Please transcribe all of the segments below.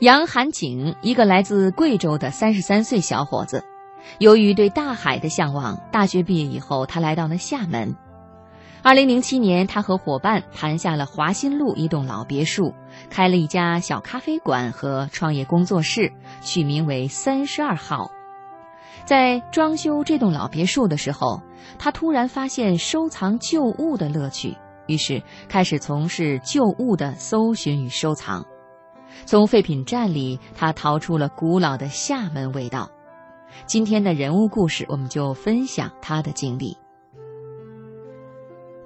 杨寒景，一个来自贵州的三十三岁小伙子，由于对大海的向往，大学毕业以后，他来到了厦门。二零零七年，他和伙伴盘下了华新路一栋老别墅，开了一家小咖啡馆和创业工作室，取名为“三十二号”。在装修这栋老别墅的时候，他突然发现收藏旧物的乐趣，于是开始从事旧物的搜寻与收藏。从废品站里，他逃出了古老的厦门味道。今天的人物故事，我们就分享他的经历。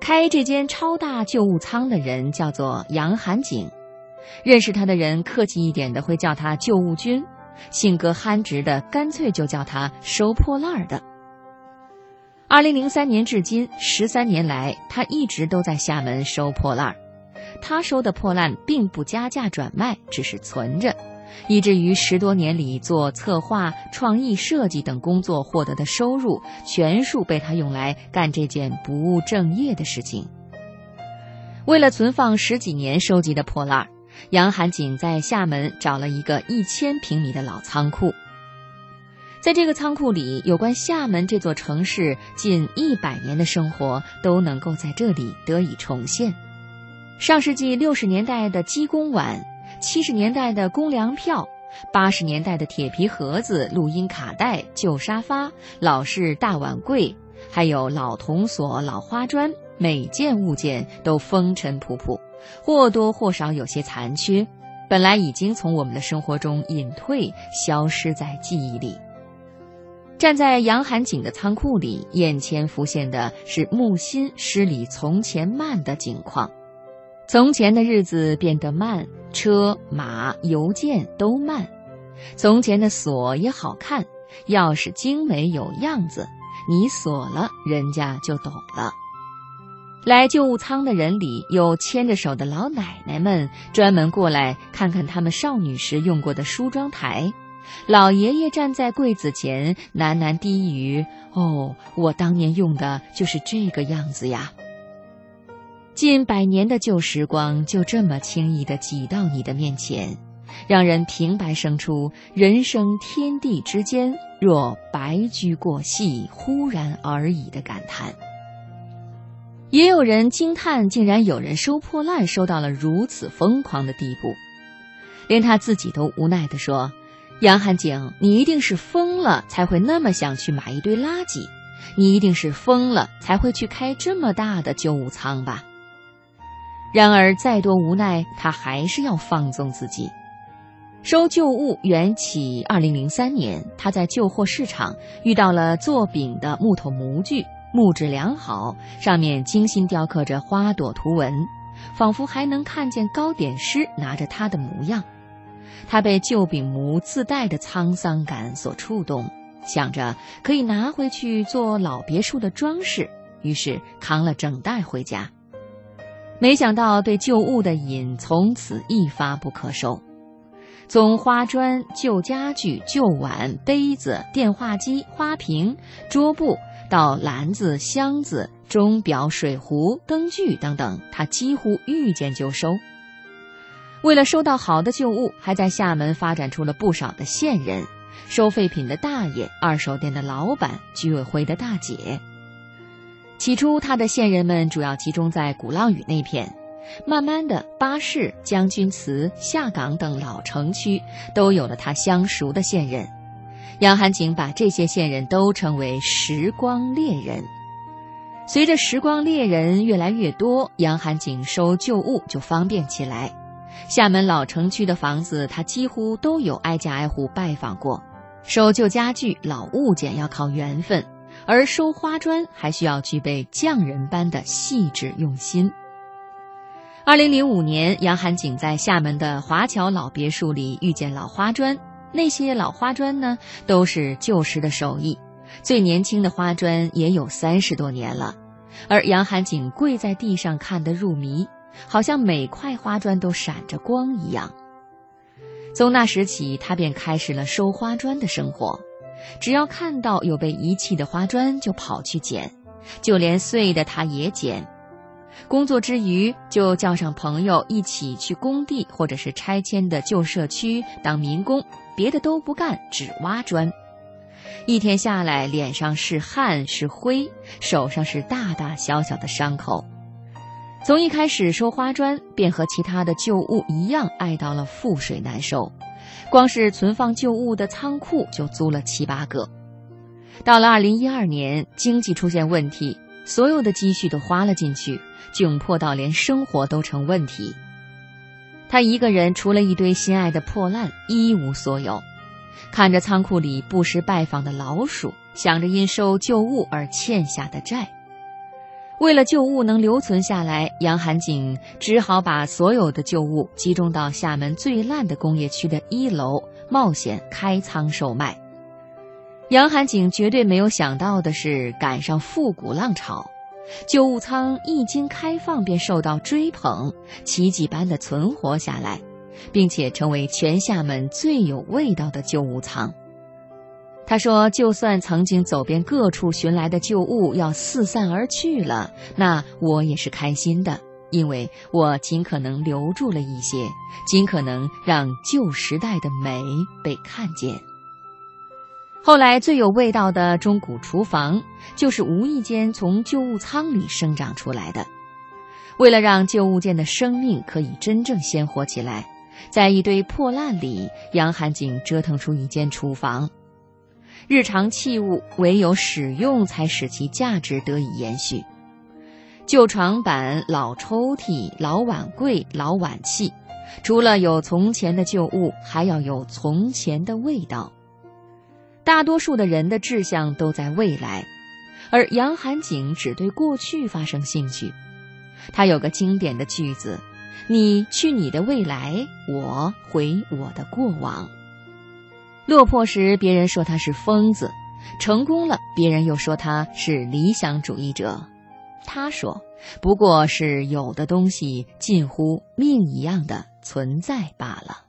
开这间超大旧物仓的人叫做杨寒景，认识他的人客气一点的会叫他“旧物君”，性格憨直的干脆就叫他“收破烂的”。二零零三年至今十三年来，他一直都在厦门收破烂儿。他收的破烂并不加价转卖，只是存着，以至于十多年里做策划、创意设计等工作获得的收入，全数被他用来干这件不务正业的事情。为了存放十几年收集的破烂，杨寒锦在厦门找了一个一千平米的老仓库。在这个仓库里，有关厦门这座城市近一百年的生活都能够在这里得以重现。上世纪六十年代的鸡公碗，七十年代的公粮票，八十年代的铁皮盒子、录音卡带、旧沙发、老式大碗柜，还有老铜锁、老花砖，每件物件都风尘仆仆，或多或少有些残缺，本来已经从我们的生活中隐退，消失在记忆里。站在杨寒景的仓库里，眼前浮现的是木心诗里从前慢的景况。从前的日子变得慢，车马邮件都慢。从前的锁也好看，钥匙精美有样子，你锁了，人家就懂了。来旧物仓的人里有牵着手的老奶奶们，专门过来看看他们少女时用过的梳妆台；老爷爷站在柜子前喃喃低语：“哦，我当年用的就是这个样子呀。”近百年的旧时光就这么轻易地挤到你的面前，让人平白生出“人生天地之间，若白驹过隙，忽然而已”的感叹。也有人惊叹，竟然有人收破烂收到了如此疯狂的地步，连他自己都无奈地说：“杨寒景，你一定是疯了，才会那么想去买一堆垃圾，你一定是疯了，才会去开这么大的旧物仓吧。”然而，再多无奈，他还是要放纵自己。收旧物缘起二零零三年，他在旧货市场遇到了做饼的木头模具，木质良好，上面精心雕刻着花朵图文，仿佛还能看见糕点师拿着它的模样。他被旧饼模自带的沧桑感所触动，想着可以拿回去做老别墅的装饰，于是扛了整袋回家。没想到，对旧物的瘾从此一发不可收。从花砖、旧家具、旧碗、杯子、电话机、花瓶、桌布，到篮子、箱子、钟表、水壶、灯具等等，他几乎遇见就收。为了收到好的旧物，还在厦门发展出了不少的线人：收废品的大爷、二手店的老板、居委会的大姐。起初，他的线人们主要集中在鼓浪屿那片，慢慢的，巴士、将军祠、下岗等老城区都有了他相熟的线人。杨寒景把这些线人都称为“时光猎人”。随着时光猎人越来越多，杨寒景收旧物就方便起来。厦门老城区的房子，他几乎都有挨家挨户拜访过。收旧家具、老物件要靠缘分。而收花砖还需要具备匠人般的细致用心。二零零五年，杨寒景在厦门的华侨老别墅里遇见老花砖，那些老花砖呢，都是旧时的手艺，最年轻的花砖也有三十多年了。而杨寒景跪在地上看得入迷，好像每块花砖都闪着光一样。从那时起，他便开始了收花砖的生活。只要看到有被遗弃的花砖，就跑去捡，就连碎的他也捡。工作之余就叫上朋友一起去工地或者是拆迁的旧社区当民工，别的都不干，只挖砖。一天下来，脸上是汗是灰，手上是大大小小的伤口。从一开始收花砖，便和其他的旧物一样，爱到了覆水难收。光是存放旧物的仓库就租了七八个。到了二零一二年，经济出现问题，所有的积蓄都花了进去，窘迫到连生活都成问题。他一个人除了一堆心爱的破烂，一无所有。看着仓库里不时拜访的老鼠，想着因收旧物而欠下的债，为了旧物能留存下来，杨寒景只好把所有的旧物集中到厦门最烂的工业区的一楼，冒险开仓售卖。杨寒景绝对没有想到的是，赶上复古浪潮，旧物仓一经开放便受到追捧，奇迹般的存活下来。并且成为全厦门最有味道的旧物仓。他说：“就算曾经走遍各处寻来的旧物要四散而去了，那我也是开心的，因为我尽可能留住了一些，尽可能让旧时代的美被看见。”后来最有味道的中古厨房，就是无意间从旧物仓里生长出来的。为了让旧物件的生命可以真正鲜活起来。在一堆破烂里，杨寒景折腾出一间厨房。日常器物唯有使用，才使其价值得以延续。旧床板、老抽屉、老碗柜、老碗器，除了有从前的旧物，还要有从前的味道。大多数的人的志向都在未来，而杨寒景只对过去发生兴趣。他有个经典的句子。你去你的未来，我回我的过往。落魄时，别人说他是疯子；成功了，别人又说他是理想主义者。他说，不过是有的东西近乎命一样的存在罢了。